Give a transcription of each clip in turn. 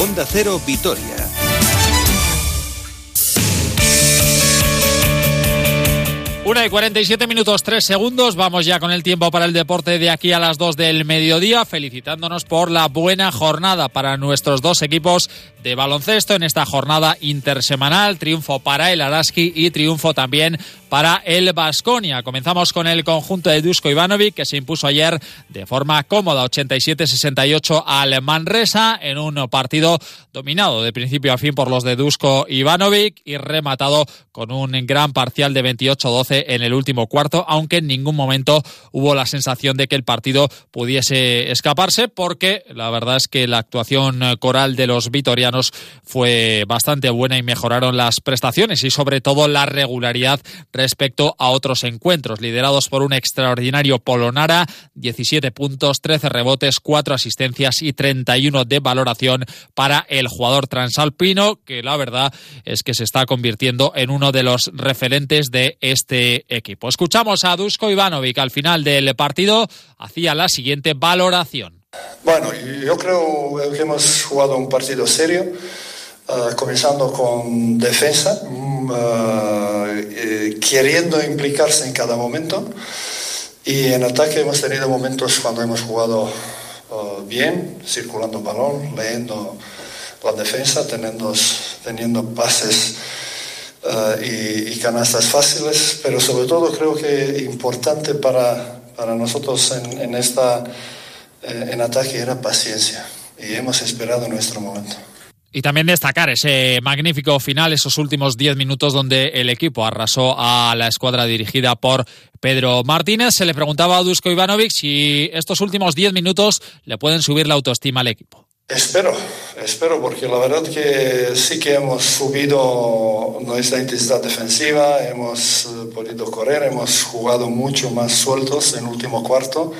Onda Cero Vitoria. Una y 47 minutos 3 segundos. Vamos ya con el tiempo para el deporte de aquí a las 2 del mediodía, felicitándonos por la buena jornada para nuestros dos equipos de baloncesto en esta jornada intersemanal. Triunfo para el Araski y triunfo también para el Basconia. Comenzamos con el conjunto de Dusko Ivanovic que se impuso ayer de forma cómoda 87-68 al Manresa en un partido dominado de principio a fin por los de Dusko Ivanovic y rematado con un gran parcial de 28-12 en el último cuarto, aunque en ningún momento hubo la sensación de que el partido pudiese escaparse porque la verdad es que la actuación coral de los vitorianos fue bastante buena y mejoraron las prestaciones y sobre todo la regularidad respecto a otros encuentros, liderados por un extraordinario Polonara, 17 puntos, 13 rebotes, 4 asistencias y 31 de valoración para el jugador transalpino, que la verdad es que se está convirtiendo en uno de los referentes de este equipo. Escuchamos a Dusko Ivanovic al final del partido, hacía la siguiente valoración. Bueno, yo creo que hemos jugado un partido serio. Uh, comenzando con defensa, um, uh, eh, queriendo implicarse en cada momento. Y en ataque hemos tenido momentos cuando hemos jugado uh, bien, circulando el balón, leyendo la defensa, teniendo, pases y, y, canastas fáciles, pero sobre todo creo que importante para, para nosotros en esta, eh, en ataque era paciencia y hemos esperado nuestro momento. Y también destacar ese magnífico final, esos últimos 10 minutos donde el equipo arrasó a la escuadra dirigida por Pedro Martínez. Se le preguntaba a Dusko Ivanovic si estos últimos 10 minutos le pueden subir la autoestima al equipo. Espero, espero, porque la verdad que sí que hemos subido nuestra intensidad defensiva, hemos eh, podido correr, hemos jugado mucho más sueltos en el último cuarto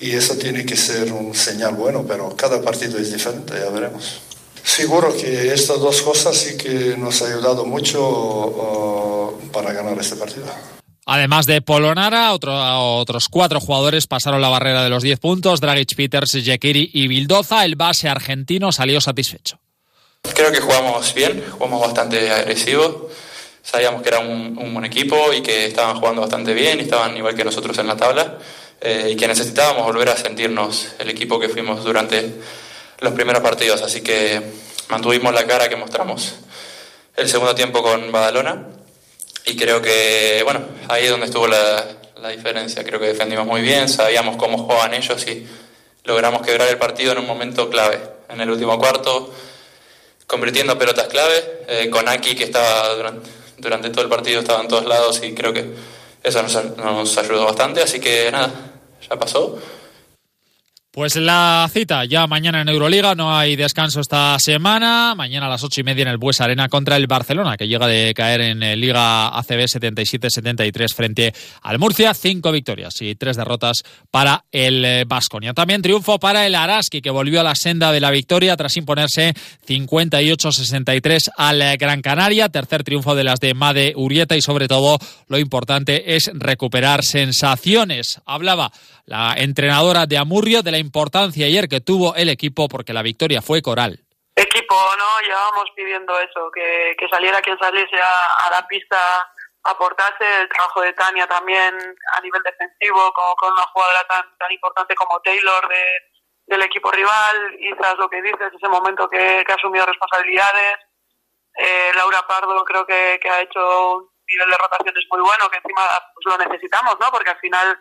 y eso tiene que ser un señal bueno, pero cada partido es diferente, ya veremos. Seguro que estas dos cosas sí que nos ha ayudado mucho uh, para ganar este partido. Además de Polonara, otro, otros cuatro jugadores pasaron la barrera de los 10 puntos. Dragic, Peters, Jekiri y Bildoza. El base argentino salió satisfecho. Creo que jugamos bien, jugamos bastante agresivo. Sabíamos que era un, un buen equipo y que estaban jugando bastante bien y estaban igual que nosotros en la tabla. Eh, y que necesitábamos volver a sentirnos el equipo que fuimos durante los primeros partidos, así que mantuvimos la cara que mostramos el segundo tiempo con Badalona. Y creo que, bueno, ahí es donde estuvo la, la diferencia, creo que defendimos muy bien, sabíamos cómo jugaban ellos y logramos quebrar el partido en un momento clave, en el último cuarto, convirtiendo pelotas clave, eh, con Aki que estaba durante, todo el partido, estaba en todos lados y creo que eso nos ayudó bastante, así que nada, ya pasó. Pues la cita ya mañana en Euroliga, no hay descanso esta semana. Mañana a las ocho y media en el Bues Arena contra el Barcelona, que llega de caer en Liga ACB 77-73 frente al Murcia. Cinco victorias y tres derrotas para el Vasconia. También triunfo para el Araski, que volvió a la senda de la victoria tras imponerse 58-63 al Gran Canaria. Tercer triunfo de las de Made Urieta y sobre todo lo importante es recuperar sensaciones. Hablaba la entrenadora de Amurrio de la importancia ayer que tuvo el equipo porque la victoria fue coral. Equipo, ¿no? Llevábamos pidiendo eso, que, que saliera quien saliese a, a, la pista, aportase el trabajo de Tania también a nivel defensivo, con una jugadora tan, tan importante como Taylor de, del equipo rival, y tras lo que dices, ese momento que, que ha asumido responsabilidades. Eh, Laura Pardo creo que, que ha hecho un nivel de rotaciones muy bueno, que encima pues, lo necesitamos, ¿no? Porque al final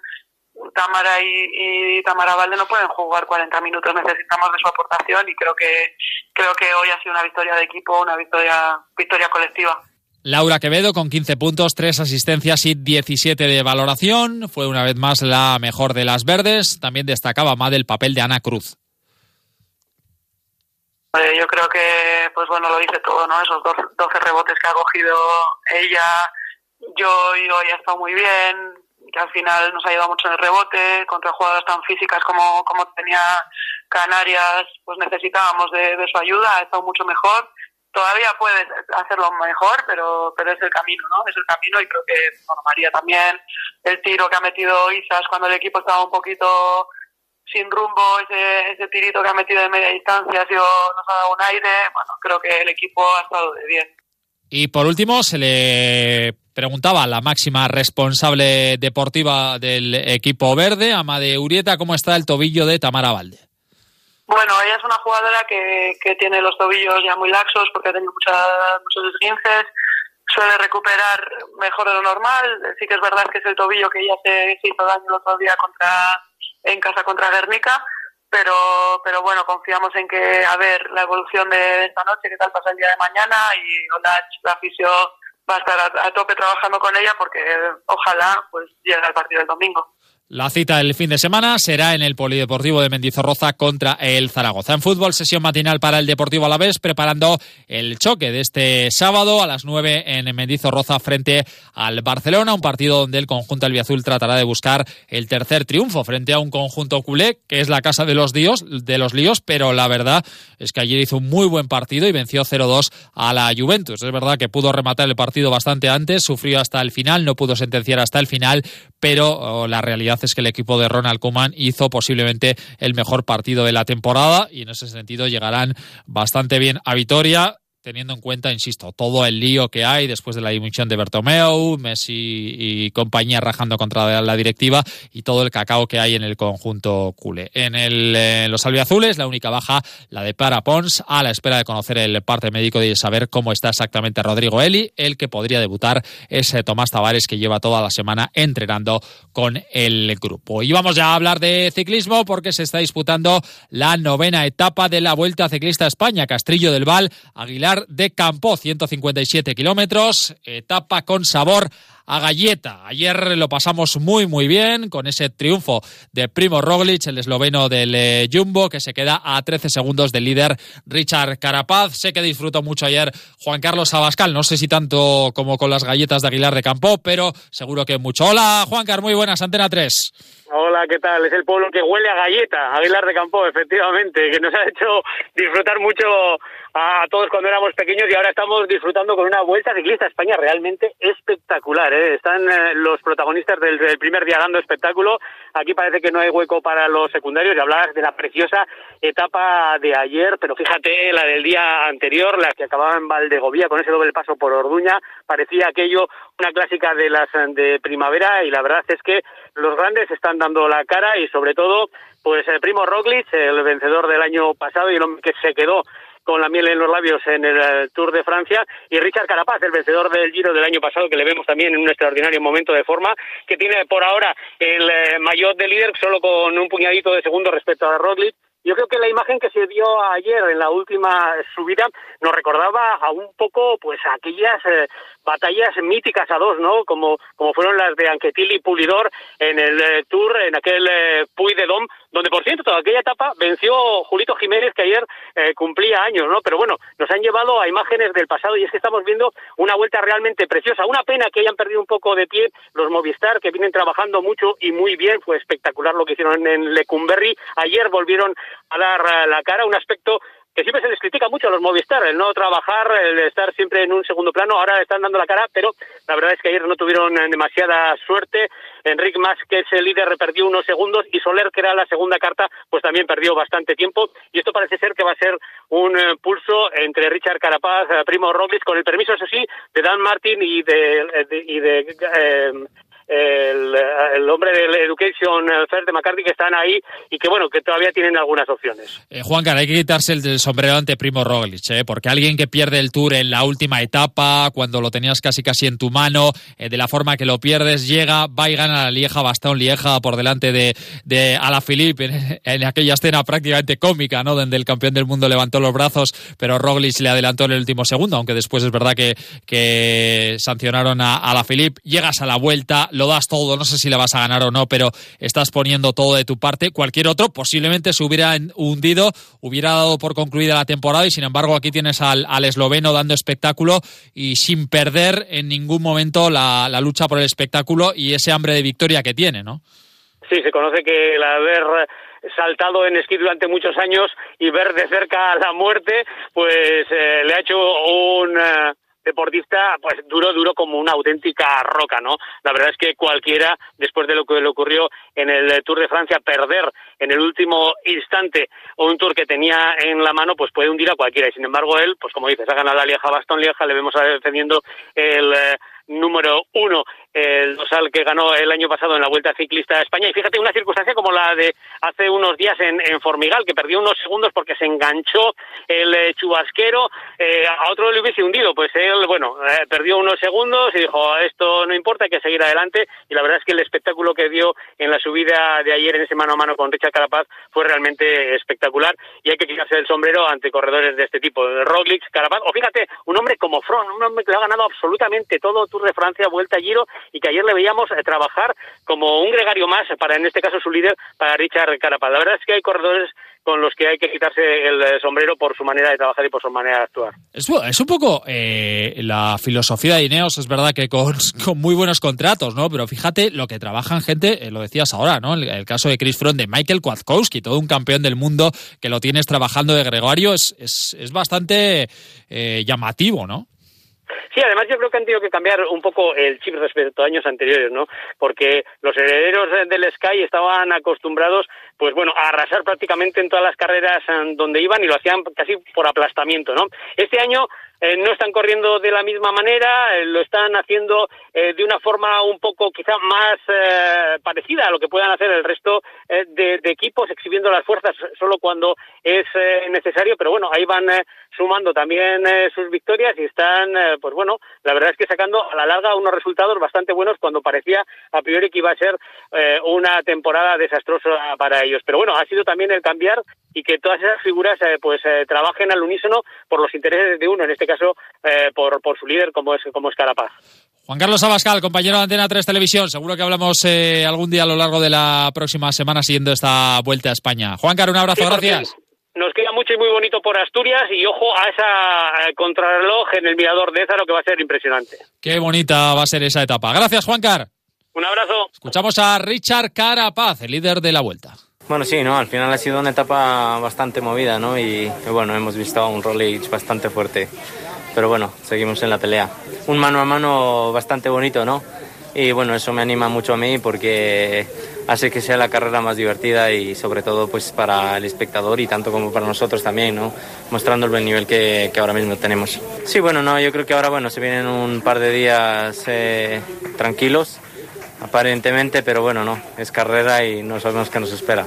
Tamara y, y, Tamara Valde no pueden jugar 40 minutos, necesitamos de su aportación y creo que creo que hoy ha sido una victoria de equipo, una victoria victoria colectiva. Laura Quevedo con 15 puntos, 3 asistencias y 17 de valoración. Fue una vez más la mejor de las verdes. También destacaba más del papel de Ana Cruz. Eh, yo creo que, pues bueno, lo dice todo, ¿no? Esos 12 rebotes que ha cogido ella. Yo y hoy ha estado muy bien que al final nos ha ayudado mucho en el rebote, contra jugadoras tan físicas como, como tenía Canarias, pues necesitábamos de, de, su ayuda, ha estado mucho mejor. Todavía puede hacerlo mejor, pero, pero es el camino, ¿no? Es el camino y creo que, María también, el tiro que ha metido Isas cuando el equipo estaba un poquito sin rumbo, ese, ese tirito que ha metido de media distancia ha sido, nos ha dado un aire. Bueno, creo que el equipo ha estado de bien. Y por último, se le preguntaba a la máxima responsable deportiva del equipo verde, Amade Urieta, cómo está el tobillo de Tamara Valde. Bueno, ella es una jugadora que, que tiene los tobillos ya muy laxos porque ha tenido muchas, muchos esguinces, suele recuperar mejor de lo normal. Sí que es verdad que es el tobillo que ella se, hizo daño el otro día contra, en casa contra Guernica, pero, pero bueno, confiamos en que a ver la evolución de esta noche, qué tal pasa el día de mañana y Olach, la fisio va a estar a, a tope trabajando con ella porque ojalá pues llegue al partido del domingo. La cita del fin de semana será en el Polideportivo de Mendizorroza contra el Zaragoza. En fútbol, sesión matinal para el Deportivo Alavés, preparando el choque de este sábado a las 9 en Mendizorroza frente al Barcelona, un partido donde el conjunto albiazul tratará de buscar el tercer triunfo frente a un conjunto culé que es la casa de los, dios, de los líos, pero la verdad es que ayer hizo un muy buen partido y venció 0-2 a la Juventus. Es verdad que pudo rematar el partido bastante antes, sufrió hasta el final, no pudo sentenciar hasta el final, pero oh, la realidad es que el equipo de Ronald Koeman hizo posiblemente el mejor partido de la temporada y en ese sentido llegarán bastante bien a Vitoria teniendo en cuenta, insisto, todo el lío que hay después de la dimisión de Bertomeu, Messi y compañía rajando contra la directiva y todo el cacao que hay en el conjunto culé. En, el, en los albiazules, la única baja, la de Para Pons, a la espera de conocer el parte médico y de saber cómo está exactamente Rodrigo Eli. El que podría debutar es Tomás Tavares, que lleva toda la semana entrenando con el grupo. Y vamos ya a hablar de ciclismo porque se está disputando la novena etapa de la Vuelta Ciclista a España. Castrillo del Val, Aguilar de Campo, 157 kilómetros, etapa con sabor a galleta. Ayer lo pasamos muy muy bien con ese triunfo de Primo Roglic, el esloveno del eh, Jumbo, que se queda a 13 segundos del líder Richard Carapaz. Sé que disfrutó mucho ayer Juan Carlos Abascal, no sé si tanto como con las galletas de Aguilar de Campo, pero seguro que mucho. Hola Juan Carlos, muy buenas, Antena 3. Hola, ¿qué tal? Es el pueblo que huele a galleta, Aguilar de Campo, efectivamente, que nos ha hecho disfrutar mucho a todos cuando éramos pequeños y ahora estamos disfrutando con una vuelta ciclista a España realmente espectacular. ¿Eh? Están eh, los protagonistas del, primer día dando espectáculo. Aquí parece que no hay hueco para los secundarios y hablabas de la preciosa etapa de ayer, pero fíjate la del día anterior, la que acababa en Valdegovía con ese doble paso por Orduña, parecía aquello una clásica de las de primavera y la verdad es que los grandes están dando la cara y sobre todo pues el primo Roglic, el vencedor del año pasado y el hombre que se quedó con la miel en los labios en el eh, Tour de Francia, y Richard Carapaz, el vencedor del Giro del año pasado, que le vemos también en un extraordinario momento de forma, que tiene por ahora el eh, maillot de líder solo con un puñadito de segundo respecto a Roglic, yo creo que la imagen que se dio ayer en la última subida nos recordaba a un poco pues aquellas eh, batallas míticas a dos, ¿no? Como, como fueron las de Anquetil y Pulidor en el eh, Tour, en aquel eh, Puy de Dom, donde por cierto toda aquella etapa venció Julito Jiménez que ayer eh, cumplía años, ¿no? Pero bueno, nos han llevado a imágenes del pasado y es que estamos viendo una vuelta realmente preciosa. Una pena que hayan perdido un poco de pie los Movistar que vienen trabajando mucho y muy bien, fue espectacular lo que hicieron en Lecumberri. Ayer volvieron a dar la cara, un aspecto que siempre se les critica mucho a los Movistar, el no trabajar, el estar siempre en un segundo plano, ahora están dando la cara, pero la verdad es que ayer no tuvieron demasiada suerte. Enric Mas, que es el líder, perdió unos segundos y Soler, que era la segunda carta, pues también perdió bastante tiempo. Y esto parece ser que va a ser un eh, pulso entre Richard Carapaz, eh, Primo Roglic, con el permiso, eso sí, de Dan Martin y de, de y de eh, el, hombre del Education First de McCarthy que están ahí y que bueno que todavía tienen algunas opciones. Eh, Juan Car, hay que quitarse el sombrero ante Primo Roglic, ¿eh? porque alguien que pierde el Tour en la última etapa, cuando lo tenías casi casi en tu mano, eh, de la forma que lo pierdes, llega, va y gana la Lieja, Bastón Lieja por delante de, de Alaphilippe en, en aquella escena prácticamente cómica, ¿no? Donde el campeón del mundo levantó los brazos, pero Roglic le adelantó en el último segundo, aunque después es verdad que, que sancionaron a Alaphilippe. Llegas a la vuelta, lo das todo, no sé si le vas a ganar o no, pero estás poniendo todo de tu parte. Cualquier otro posiblemente se hubiera hundido, hubiera dado por concluida la temporada y sin embargo aquí tienes al, al esloveno dando espectáculo y sin perder en ningún momento la, la, lucha por el espectáculo y ese hambre de victoria que tiene, ¿no? Sí, se conoce que el haber saltado en esquí durante muchos años y ver de cerca la muerte, pues eh, le ha hecho un... Deportista, pues duro, duro como una auténtica roca, ¿no? La verdad es que cualquiera, después de lo que le ocurrió en el Tour de Francia, perder en el último instante un Tour que tenía en la mano, pues puede hundir a cualquiera. Y sin embargo, él, pues como dices, ha ganado la Lieja Bastón Lieja, le vemos defendiendo el eh, número uno el dosal que ganó el año pasado en la Vuelta Ciclista a España. Y fíjate, una circunstancia como la de hace unos días en, Formigal, que perdió unos segundos porque se enganchó el eh, chubasquero, eh, a otro le hubiese hundido. Pues él, bueno, eh, perdió unos segundos y dijo, esto no importa, hay que seguir adelante. Y la verdad es que el espectáculo que dio en la subida de ayer en ese mano a mano con Richard Carapaz fue realmente espectacular. Y hay que quitarse el sombrero ante corredores de este tipo, Roglic, Carapaz, o fíjate, un hombre como Fron, un hombre que lo ha ganado absolutamente todo De Francia, Vuelta a Giro, y que ayer le veíamos eh, trabajar como un gregario más para, en este caso, su líder, para Richard Carapaz. La verdad es que hay corredores con los que hay que quitarse el eh, sombrero por su manera de trabajar y por su manera de actuar. Es, un poco eh, la filosofía de Ineos, es verdad que con, muy buenos contratos, ¿no? Pero fíjate lo que trabajan gente, lo decías ahora, ¿no? El, caso de Chris Froome, de Michael Kwiatkowski, todo un campeón del mundo que lo tienes trabajando de gregario, es, es, bastante llamativo, ¿no? Sí, además yo creo que han tenido que cambiar un poco el chip respecto a años anteriores, ¿no? Porque los herederos del Sky estaban acostumbrados, pues bueno, a arrasar prácticamente en todas las carreras donde iban y lo hacían casi por aplastamiento, ¿no? Este año eh, no están corriendo de la misma manera, eh, lo están haciendo eh, de una forma un poco quizá más parecida a lo que puedan hacer el resto de, equipos, exhibiendo las fuerzas solo cuando es necesario, pero bueno, ahí van sumando también sus victorias y están, pues bueno, la verdad es que sacando a la larga unos resultados bastante buenos cuando parecía a priori que iba a ser una temporada desastrosa para ellos. Pero bueno, ha sido también el cambiar y que todas esas figuras pues trabajen al unísono por los intereses de uno, en este caso eh, por, por su líder como es, como es Carapaz. Juan Carlos Abascal, compañero de Antena 3 Televisión. Seguro que hablamos eh, algún día a lo largo de la próxima semana siguiendo esta vuelta a España. Juan Carlos, un abrazo, gracias. Nos queda mucho y muy bonito por Asturias y ojo a esa eh, contrarreloj en el mirador de Ézaro que va a ser impresionante. Qué bonita va a ser esa etapa. Gracias, Juan Car. Un abrazo. Escuchamos a Richard Carapaz, el líder de la vuelta. Bueno, sí, no, al final ha sido una etapa bastante movida, ¿no? Y, bueno, hemos visto un Roglic bastante fuerte. Pero bueno, seguimos en la pelea. Un mano a mano bastante bonito, ¿no? Y bueno, eso me anima mucho a mí porque hace que sea la carrera más divertida y sobre todo pues para el espectador y tanto como para nosotros también, ¿no? Mostrando el buen nivel que, que ahora mismo tenemos. Sí, bueno, no, yo creo que ahora bueno, se vienen un par de días eh, tranquilos aparentemente, pero bueno, no, es carrera y no sabemos qué nos espera.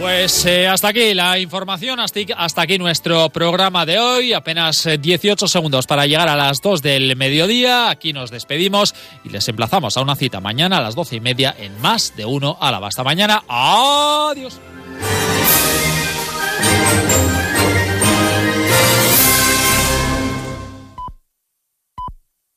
Pues eh, hasta aquí la información, hasta aquí nuestro programa de hoy. Apenas 18 eh, segundos para llegar a las 2 del mediodía. Aquí nos despedimos y les emplazamos a una cita mañana a las 12 y media en más de uno a la basta mañana. Adiós.